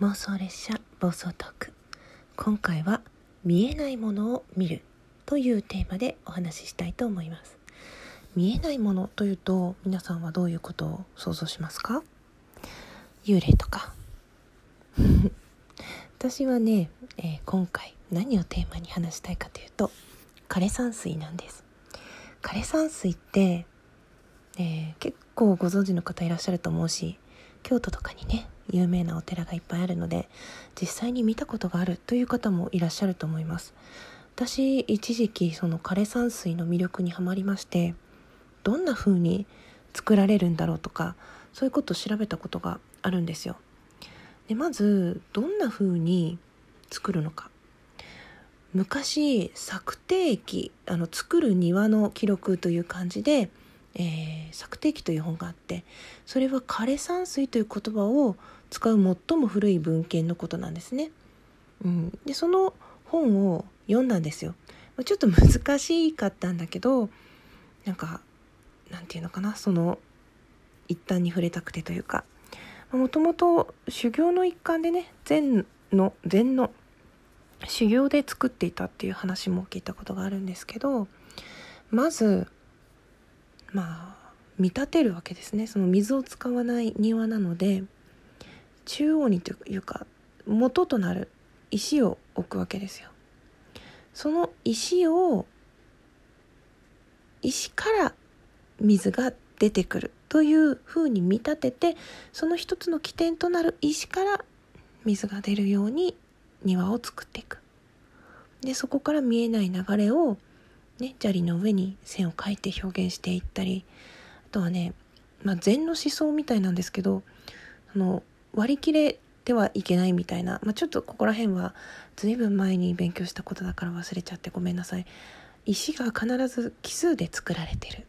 妄想列車暴走トーク。今回は見えないものを見るというテーマでお話ししたいと思います。見えないものというと皆さんはどういうことを想像しますか？幽霊とか。私はね、えー、今回何をテーマに話したいかというと枯山水なんです。枯山水って、えー、結構ご存知の方いらっしゃると思うし京都とかにね有名なお寺がいっぱいあるので実際に見たことがあるという方もいらっしゃると思います。私一時期その枯山水の魅力にはまりましてどんな風に作られるんだろうとかそういうことを調べたことがあるんですよ。でまずどんな風に作るのか。昔作庭記あの作る庭の記録という感じでえー、作庭記という本があってそれは枯山水という言葉を使う最も古い文献のことなんですね。うん、でその本を読んだんですよ。ちょっと難しかったんだけどなんかなんていうのかなその一旦に触れたくてというかもともと修行の一環でね禅の禅の修行で作っていたっていう話も聞いたことがあるんですけどまずまあ見立てるわけですね。その水を使わない庭なので中央にというか元となる石を置くわけですよ。その石を石から水が出てくるというふうに見立ててその一つの起点となる石から水が出るように庭を作っていく。でそこから見えない流れをね、砂利の上に線を描いて表現していったりあとはね、まあ、禅の思想みたいなんですけどあの割り切れてはいけないみたいな、まあ、ちょっとここら辺は随分前に勉強したことだから忘れちゃってごめんなさい。石が必ず奇数で作られてる。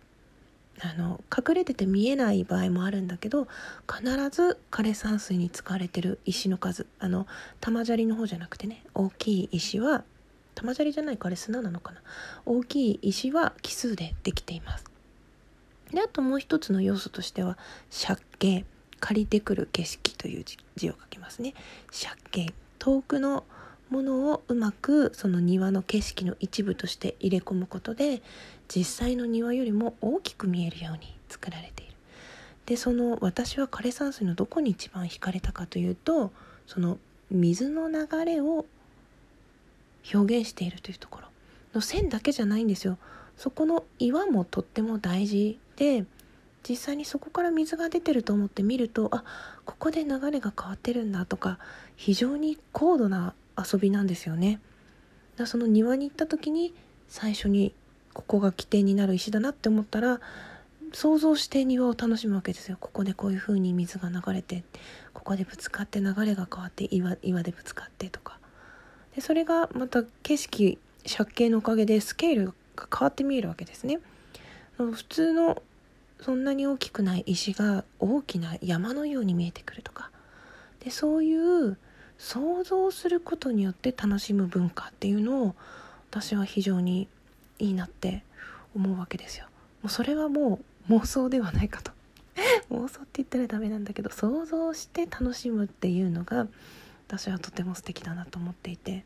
あの隠れてて見えない場合もあるんだけど必ず枯山水に使われてる石の数。あの玉砂利の方じゃなくてね大きい石は玉砂利じゃないかあれ砂なのかな？大きい石は奇数でできています。であともう一つの要素としては借景借りてくる景色という字を書きますね。借景遠くのものをうまくその庭の景色の一部として入れ込むことで実際の庭よりも大きく見えるように作られている。でその私は枯山水のどこに一番惹かれたかというとその水の流れを表現しているというところの線だけじゃないんですよ。そこの岩もとっても大事で実際にそこから水が出てると思って見るとあここで流れが変わってるんだとか非常に高度な遊びなんですよね。だその庭に行った時に最初にここが起点になる石だなって思ったら想像して庭を楽しむわけですよ。ここでこういう風に水が流れてここでぶつかって流れが変わって岩岩でぶつかってとか。でそれがまた景色借景のおかげでスケールが変わって見えるわけですね。普通のそんなに大きくない石が大きな山のように見えてくるとかでそういう想像することによって楽しむ文化っていうのを私は非常にいいなって思うわけですよ。もうそれはもう妄想ではないかと妄想って言ったらダメなんだけど想像して楽しむっていうのが私はとても素敵だなと思っていて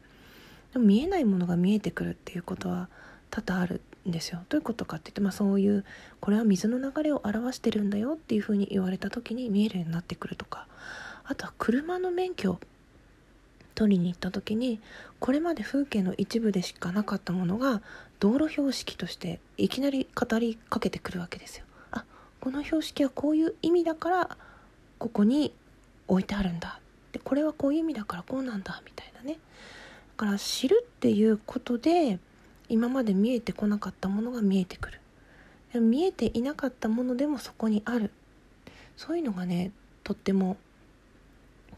でも見えないものが見えてくるっていうことは多々あるんですよ。どういうことかって言って、まあ、そういうこれは水の流れを表してるんだよっていうふうに言われた時に見えるようになってくるとかあとは車の免許取りに行った時にこれまで風景の一部でしかなかったものが道路標識としていきなり語りかけてくるわけですよ。あこの標識はこういう意味だからここに置いてあるんだでこれはこういう意味だからこうなんだみたいなね。だから知るっていうことで今まで見えてこなかったものが見えてくる。でも見えていなかったものでもそこにある。そういうのがねとっても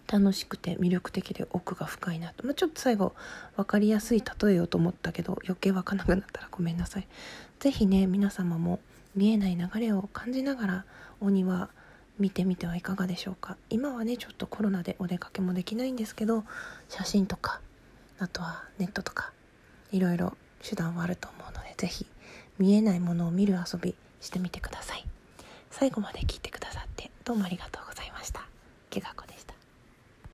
楽しくて魅力的で奥が深いなと、まあ、ちょっと最後分かりやすい例えようと思ったけど余計分かんなくなったらごめんなさい。是非ね皆様も見えない流れを感じながらお庭見てみてはいかがでしょうか。今はねちょっとコロナでお出かけもできないんですけど写真とかあとはネットとかいろいろ手段はあると思うので是非見えないものを見る遊びしてみてください。最後まで聞いてくださってどうもありがとうございました。けがこです